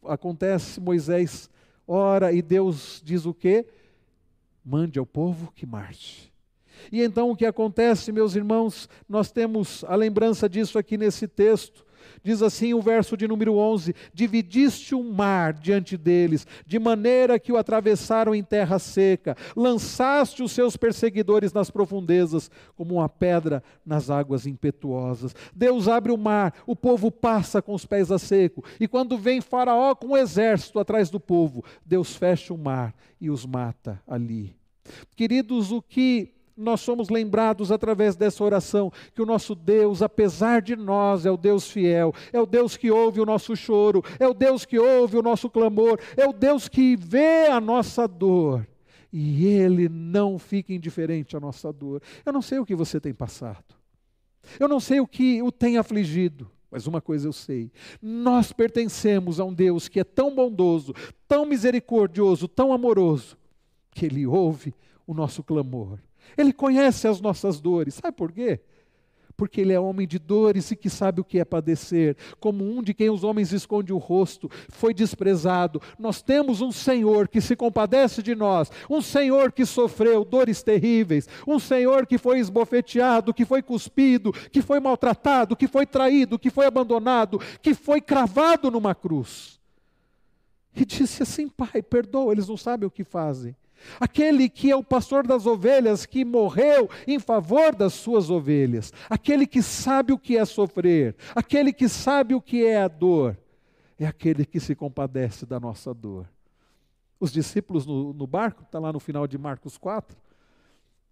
acontece? Moisés ora e Deus diz o quê? Mande ao povo que marche. E então o que acontece, meus irmãos, nós temos a lembrança disso aqui nesse texto. Diz assim o verso de número 11: Dividiste o mar diante deles, de maneira que o atravessaram em terra seca, lançaste os seus perseguidores nas profundezas, como uma pedra nas águas impetuosas. Deus abre o mar, o povo passa com os pés a seco, e quando vem Faraó com um exército atrás do povo, Deus fecha o mar e os mata ali. Queridos, o que nós somos lembrados através dessa oração que o nosso Deus, apesar de nós, é o Deus fiel, é o Deus que ouve o nosso choro, é o Deus que ouve o nosso clamor, é o Deus que vê a nossa dor. E Ele não fica indiferente à nossa dor. Eu não sei o que você tem passado, eu não sei o que o tem afligido, mas uma coisa eu sei: nós pertencemos a um Deus que é tão bondoso, tão misericordioso, tão amoroso, que Ele ouve o nosso clamor ele conhece as nossas dores. Sabe por quê? Porque ele é homem de dores e que sabe o que é padecer. Como um de quem os homens escondem o rosto, foi desprezado. Nós temos um Senhor que se compadece de nós, um Senhor que sofreu dores terríveis, um Senhor que foi esbofeteado, que foi cuspido, que foi maltratado, que foi traído, que foi abandonado, que foi cravado numa cruz. E disse assim: Pai, perdoa, eles não sabem o que fazem. Aquele que é o pastor das ovelhas, que morreu em favor das suas ovelhas, aquele que sabe o que é sofrer, aquele que sabe o que é a dor, é aquele que se compadece da nossa dor. Os discípulos no, no barco, está lá no final de Marcos 4,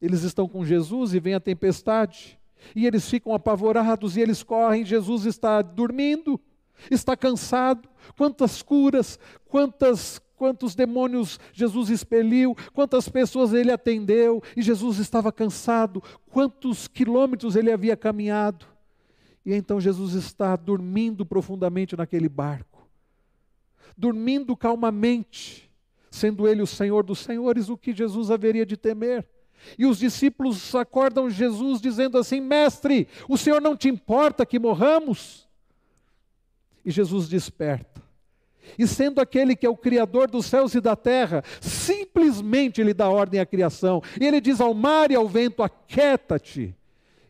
eles estão com Jesus e vem a tempestade, e eles ficam apavorados e eles correm, Jesus está dormindo, está cansado. Quantas curas, quantas quantos demônios Jesus expeliu, quantas pessoas ele atendeu, e Jesus estava cansado, quantos quilômetros ele havia caminhado. E então Jesus está dormindo profundamente naquele barco, dormindo calmamente, sendo ele o Senhor dos Senhores, o que Jesus haveria de temer. E os discípulos acordam Jesus dizendo assim: Mestre, o Senhor não te importa que morramos? E Jesus desperta e sendo aquele que é o Criador dos céus e da terra, simplesmente ele dá ordem à criação. E ele diz ao mar e ao vento: aquieta-te.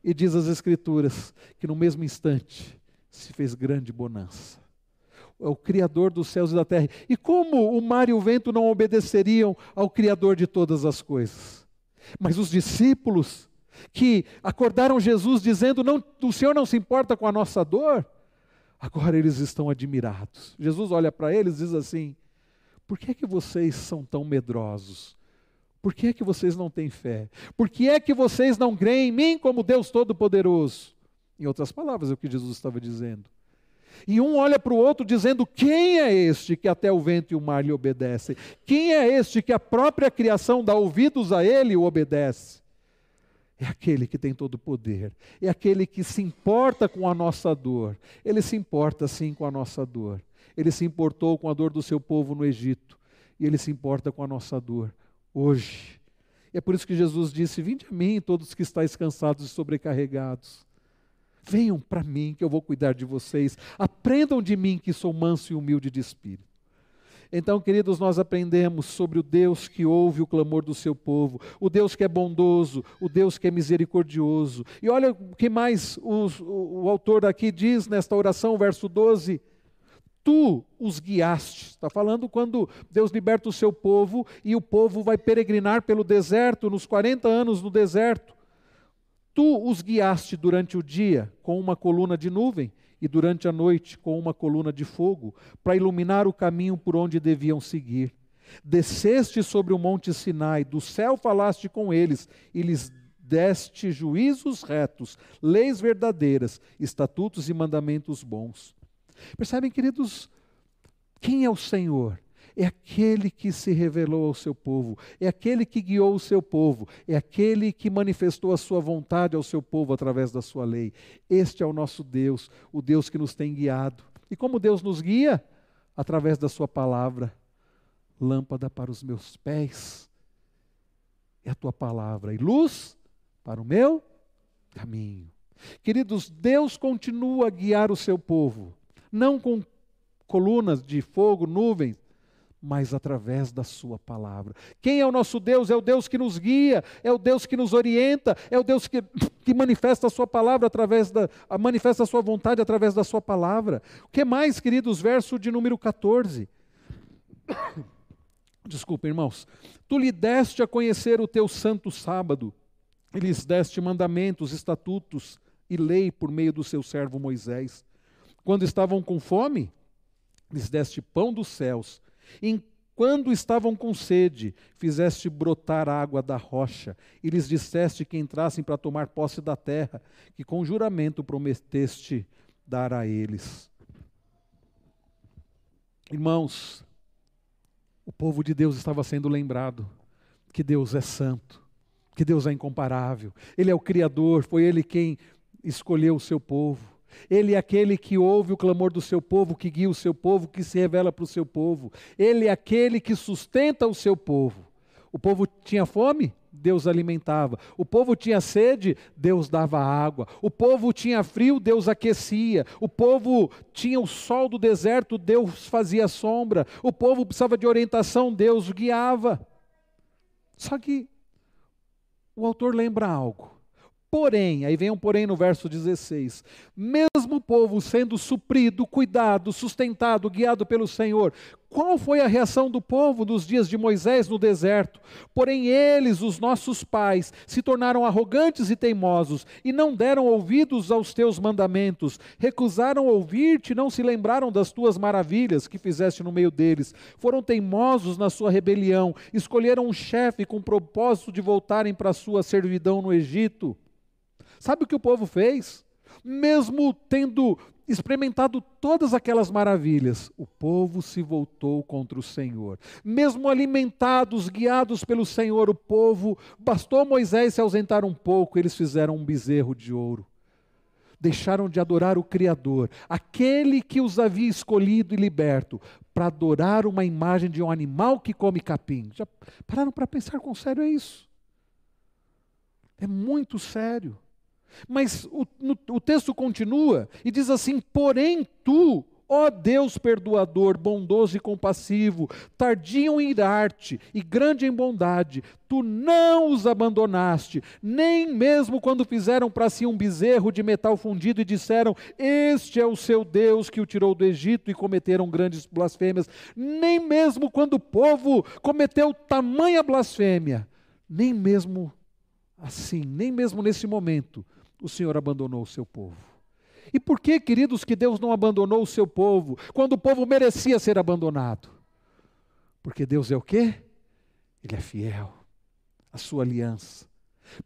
E diz as Escrituras que no mesmo instante se fez grande bonança. É o Criador dos céus e da terra. E como o mar e o vento não obedeceriam ao Criador de todas as coisas? Mas os discípulos que acordaram Jesus dizendo: não, o Senhor não se importa com a nossa dor. Agora eles estão admirados. Jesus olha para eles e diz assim: Por que é que vocês são tão medrosos? Por que é que vocês não têm fé? Por que é que vocês não creem em mim como Deus Todo-Poderoso? Em outras palavras, é o que Jesus estava dizendo. E um olha para o outro dizendo: Quem é este que até o vento e o mar lhe obedecem? Quem é este que a própria criação dá ouvidos a ele e o obedece? É aquele que tem todo o poder, é aquele que se importa com a nossa dor. Ele se importa sim com a nossa dor. Ele se importou com a dor do seu povo no Egito, e ele se importa com a nossa dor hoje. E é por isso que Jesus disse: Vinde a mim, todos que estáis cansados e sobrecarregados. Venham para mim, que eu vou cuidar de vocês. Aprendam de mim, que sou manso e humilde de espírito. Então, queridos, nós aprendemos sobre o Deus que ouve o clamor do seu povo, o Deus que é bondoso, o Deus que é misericordioso. E olha o que mais o, o, o autor aqui diz nesta oração, verso 12: Tu os guiaste. Está falando quando Deus liberta o seu povo e o povo vai peregrinar pelo deserto, nos 40 anos no deserto. Tu os guiaste durante o dia com uma coluna de nuvem e durante a noite com uma coluna de fogo, para iluminar o caminho por onde deviam seguir. Desceste sobre o monte Sinai, do céu falaste com eles e lhes deste juízos retos, leis verdadeiras, estatutos e mandamentos bons. Percebem, queridos, quem é o Senhor? É aquele que se revelou ao seu povo, é aquele que guiou o seu povo, é aquele que manifestou a sua vontade ao seu povo através da sua lei. Este é o nosso Deus, o Deus que nos tem guiado. E como Deus nos guia? Através da sua palavra. Lâmpada para os meus pés é a tua palavra e luz para o meu caminho. Queridos, Deus continua a guiar o seu povo, não com colunas de fogo, nuvens, mas através da Sua palavra. Quem é o nosso Deus? É o Deus que nos guia, é o Deus que nos orienta, é o Deus que que manifesta a sua palavra através da, manifesta a sua vontade através da sua palavra. O que mais, queridos? Verso de número 14. Desculpa, irmãos. Tu lhe deste a conhecer o teu santo sábado, e lhes deste mandamentos, estatutos e lei por meio do seu servo Moisés. Quando estavam com fome, lhes deste pão dos céus. Quando estavam com sede, fizeste brotar água da rocha, e lhes disseste que entrassem para tomar posse da terra, que com juramento prometeste dar a eles. Irmãos, o povo de Deus estava sendo lembrado que Deus é santo, que Deus é incomparável, Ele é o Criador, foi Ele quem escolheu o seu povo. Ele é aquele que ouve o clamor do seu povo, que guia o seu povo, que se revela para o seu povo. Ele é aquele que sustenta o seu povo. O povo tinha fome? Deus alimentava. O povo tinha sede, Deus dava água. O povo tinha frio, Deus aquecia. O povo tinha o sol do deserto, Deus fazia sombra. O povo precisava de orientação, Deus guiava. Só que o autor lembra algo. Porém, aí vem um porém no verso 16: mesmo o povo sendo suprido, cuidado, sustentado, guiado pelo Senhor, qual foi a reação do povo nos dias de Moisés no deserto? Porém, eles, os nossos pais, se tornaram arrogantes e teimosos e não deram ouvidos aos teus mandamentos, recusaram ouvir-te, não se lembraram das tuas maravilhas que fizeste no meio deles, foram teimosos na sua rebelião, escolheram um chefe com o propósito de voltarem para a sua servidão no Egito. Sabe o que o povo fez? Mesmo tendo experimentado todas aquelas maravilhas, o povo se voltou contra o Senhor. Mesmo alimentados, guiados pelo Senhor, o povo, bastou Moisés se ausentar um pouco, eles fizeram um bezerro de ouro. Deixaram de adorar o Criador, aquele que os havia escolhido e liberto, para adorar uma imagem de um animal que come capim. Já pararam para pensar quão sério é isso? É muito sério. Mas o, no, o texto continua e diz assim: Porém, tu, ó Deus perdoador, bondoso e compassivo, tardio em irar-te e grande em bondade, tu não os abandonaste, nem mesmo quando fizeram para si um bezerro de metal fundido e disseram: Este é o seu Deus que o tirou do Egito e cometeram grandes blasfêmias, nem mesmo quando o povo cometeu tamanha blasfêmia, nem mesmo assim, nem mesmo nesse momento o Senhor abandonou o seu povo. E por que, queridos, que Deus não abandonou o seu povo quando o povo merecia ser abandonado? Porque Deus é o quê? Ele é fiel à sua aliança.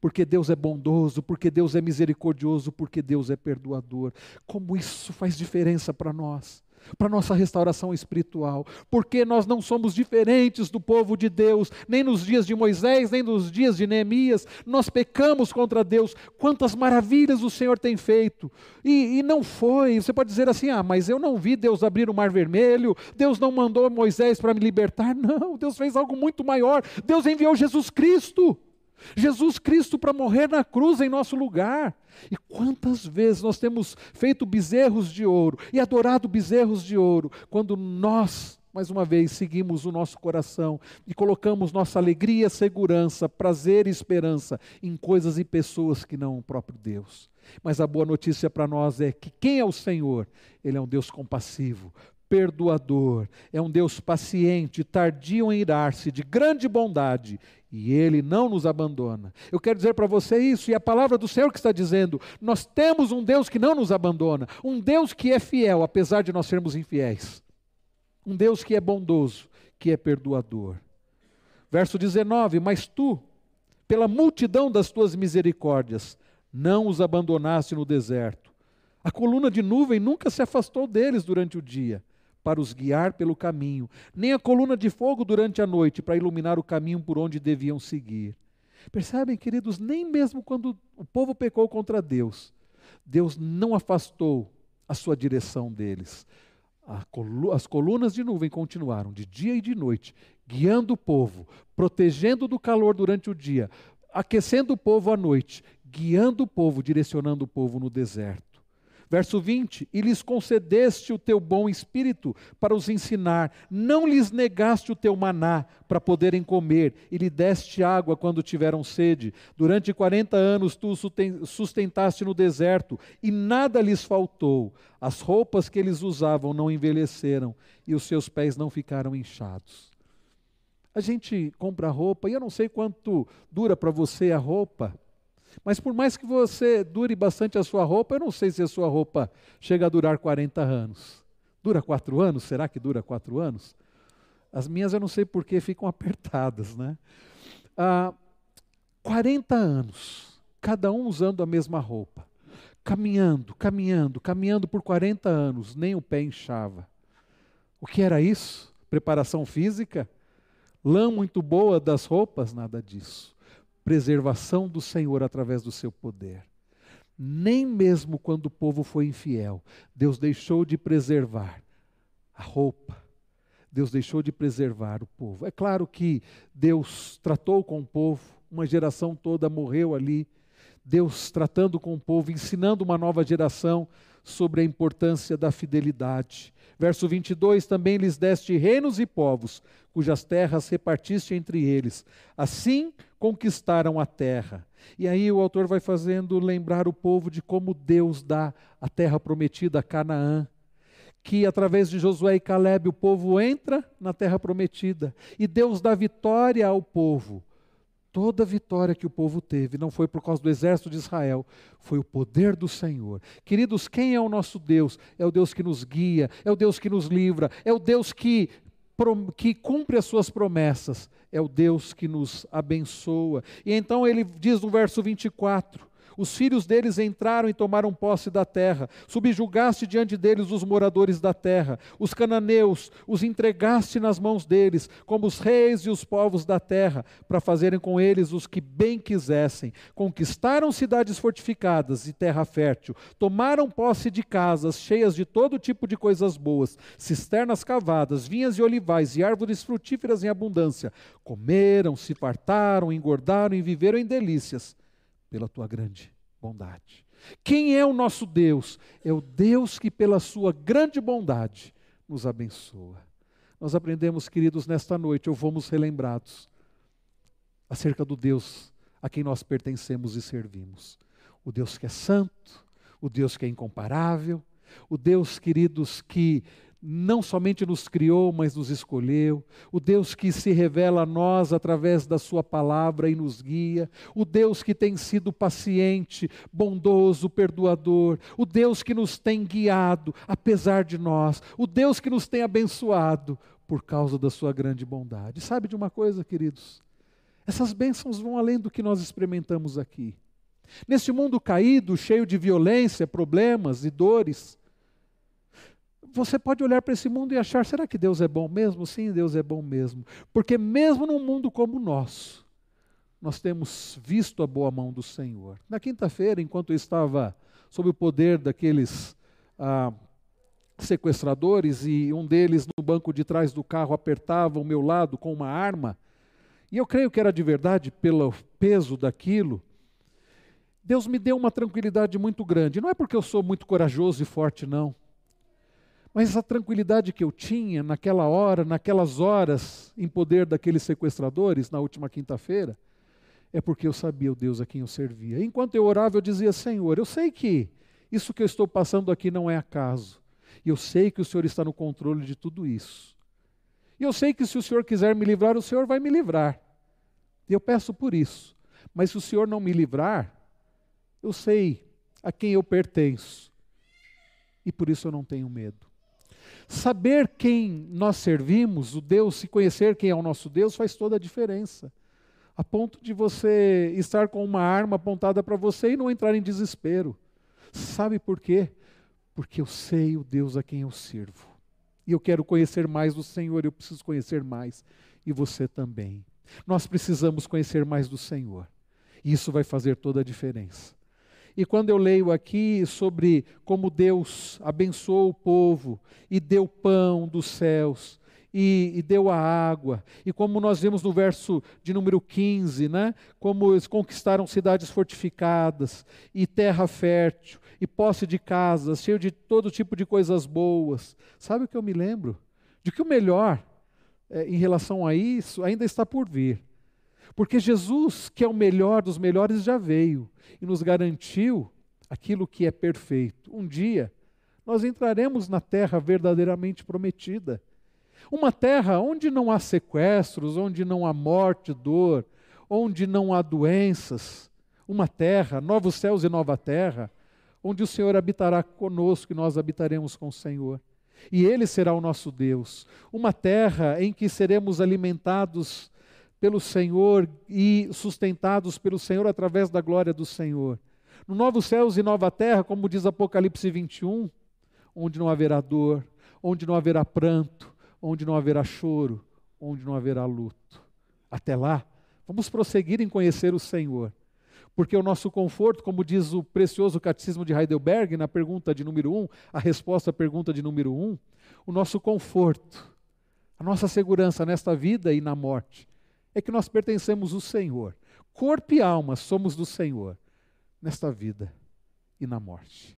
Porque Deus é bondoso, porque Deus é misericordioso, porque Deus é perdoador. Como isso faz diferença para nós? Para nossa restauração espiritual, porque nós não somos diferentes do povo de Deus, nem nos dias de Moisés, nem nos dias de Neemias, nós pecamos contra Deus. Quantas maravilhas o Senhor tem feito, e, e não foi. Você pode dizer assim: ah, mas eu não vi Deus abrir o mar vermelho, Deus não mandou Moisés para me libertar. Não, Deus fez algo muito maior. Deus enviou Jesus Cristo. Jesus Cristo para morrer na cruz em nosso lugar. E quantas vezes nós temos feito bezerros de ouro e adorado bezerros de ouro, quando nós, mais uma vez, seguimos o nosso coração e colocamos nossa alegria, segurança, prazer e esperança em coisas e pessoas que não o próprio Deus. Mas a boa notícia para nós é que quem é o Senhor? Ele é um Deus compassivo, perdoador, é um Deus paciente, tardio em irar-se, de grande bondade, e Ele não nos abandona. Eu quero dizer para você isso, e a palavra do Senhor que está dizendo: nós temos um Deus que não nos abandona, um Deus que é fiel, apesar de nós sermos infiéis, um Deus que é bondoso, que é perdoador. Verso 19: Mas tu, pela multidão das tuas misericórdias, não os abandonaste no deserto. A coluna de nuvem nunca se afastou deles durante o dia para os guiar pelo caminho, nem a coluna de fogo durante a noite para iluminar o caminho por onde deviam seguir. Percebem, queridos, nem mesmo quando o povo pecou contra Deus, Deus não afastou a sua direção deles. As colunas de nuvem continuaram de dia e de noite, guiando o povo, protegendo do calor durante o dia, aquecendo o povo à noite, guiando o povo, direcionando o povo no deserto. Verso 20: E lhes concedeste o teu bom espírito para os ensinar, não lhes negaste o teu maná para poderem comer, e lhe deste água quando tiveram sede. Durante quarenta anos tu sustentaste no deserto, e nada lhes faltou. As roupas que eles usavam não envelheceram, e os seus pés não ficaram inchados. A gente compra roupa, e eu não sei quanto dura para você a roupa. Mas por mais que você dure bastante a sua roupa, eu não sei se a sua roupa chega a durar 40 anos. Dura quatro anos? Será que dura quatro anos? As minhas eu não sei por que ficam apertadas, né? Ah, 40 anos, cada um usando a mesma roupa, caminhando, caminhando, caminhando por 40 anos, nem o pé inchava. O que era isso? Preparação física? Lã muito boa das roupas? Nada disso preservação do Senhor através do seu poder. Nem mesmo quando o povo foi infiel, Deus deixou de preservar a roupa, Deus deixou de preservar o povo. É claro que Deus tratou com o povo, uma geração toda morreu ali. Deus tratando com o povo, ensinando uma nova geração sobre a importância da fidelidade. Verso 22: Também lhes deste reinos e povos, cujas terras repartiste entre eles. Assim conquistaram a terra. E aí o autor vai fazendo lembrar o povo de como Deus dá a terra prometida a Canaã. Que através de Josué e Caleb o povo entra na terra prometida e Deus dá vitória ao povo. Toda vitória que o povo teve não foi por causa do exército de Israel, foi o poder do Senhor. Queridos, quem é o nosso Deus? É o Deus que nos guia, é o Deus que nos livra, é o Deus que que cumpre as suas promessas, é o Deus que nos abençoa. E então ele diz no verso 24: os filhos deles entraram e tomaram posse da terra. Subjugaste diante deles os moradores da terra. Os cananeus os entregaste nas mãos deles, como os reis e os povos da terra, para fazerem com eles os que bem quisessem. Conquistaram cidades fortificadas e terra fértil. Tomaram posse de casas cheias de todo tipo de coisas boas, cisternas cavadas, vinhas e olivais e árvores frutíferas em abundância. Comeram, se fartaram, engordaram e viveram em delícias pela tua grande bondade. Quem é o nosso Deus? É o Deus que, pela sua grande bondade, nos abençoa. Nós aprendemos, queridos, nesta noite, ou fomos relembrados acerca do Deus a quem nós pertencemos e servimos. O Deus que é santo, o Deus que é incomparável, o Deus, queridos, que não somente nos criou, mas nos escolheu, o Deus que se revela a nós através da Sua palavra e nos guia, o Deus que tem sido paciente, bondoso, perdoador, o Deus que nos tem guiado apesar de nós, o Deus que nos tem abençoado por causa da Sua grande bondade. Sabe de uma coisa, queridos? Essas bênçãos vão além do que nós experimentamos aqui. Neste mundo caído, cheio de violência, problemas e dores, você pode olhar para esse mundo e achar: será que Deus é bom mesmo? Sim, Deus é bom mesmo. Porque mesmo num mundo como o nosso, nós temos visto a boa mão do Senhor. Na quinta-feira, enquanto eu estava sob o poder daqueles ah, sequestradores e um deles no banco de trás do carro apertava o meu lado com uma arma, e eu creio que era de verdade pelo peso daquilo. Deus me deu uma tranquilidade muito grande. Não é porque eu sou muito corajoso e forte, não. Mas a tranquilidade que eu tinha naquela hora, naquelas horas, em poder daqueles sequestradores, na última quinta-feira, é porque eu sabia o Deus a quem eu servia. Enquanto eu orava, eu dizia: Senhor, eu sei que isso que eu estou passando aqui não é acaso. E eu sei que o Senhor está no controle de tudo isso. E eu sei que se o Senhor quiser me livrar, o Senhor vai me livrar. E eu peço por isso. Mas se o Senhor não me livrar, eu sei a quem eu pertenço. E por isso eu não tenho medo. Saber quem nós servimos, o Deus, se conhecer quem é o nosso Deus, faz toda a diferença. A ponto de você estar com uma arma apontada para você e não entrar em desespero. Sabe por quê? Porque eu sei o Deus a quem eu sirvo. E eu quero conhecer mais do Senhor, eu preciso conhecer mais. E você também. Nós precisamos conhecer mais do Senhor. E isso vai fazer toda a diferença. E quando eu leio aqui sobre como Deus abençoou o povo e deu pão dos céus, e, e, deu a água. E como nós vemos no verso de número 15, né? como eles conquistaram cidades fortificadas e terra fértil, e posse de casas, cheio de todo tipo de coisas boas. Sabe o que eu me lembro? De que o melhor é, em relação a isso ainda está por vir. Porque Jesus, que é o melhor dos melhores, já veio e nos garantiu aquilo que é perfeito. Um dia nós entraremos na terra verdadeiramente prometida. Uma terra onde não há sequestros, onde não há morte, dor, onde não há doenças. Uma terra, novos céus e nova terra, onde o Senhor habitará conosco e nós habitaremos com o Senhor. E Ele será o nosso Deus. Uma terra em que seremos alimentados pelo Senhor e sustentados pelo Senhor através da glória do Senhor. No novo céus e nova terra, como diz Apocalipse 21, onde não haverá dor, onde não haverá pranto, onde não haverá choro, onde não haverá luto. Até lá, vamos prosseguir em conhecer o Senhor. Porque o nosso conforto, como diz o precioso catecismo de Heidelberg, na pergunta de número 1, um, a resposta à pergunta de número 1, um, o nosso conforto, a nossa segurança nesta vida e na morte, é que nós pertencemos ao Senhor. Corpo e alma somos do Senhor, nesta vida e na morte.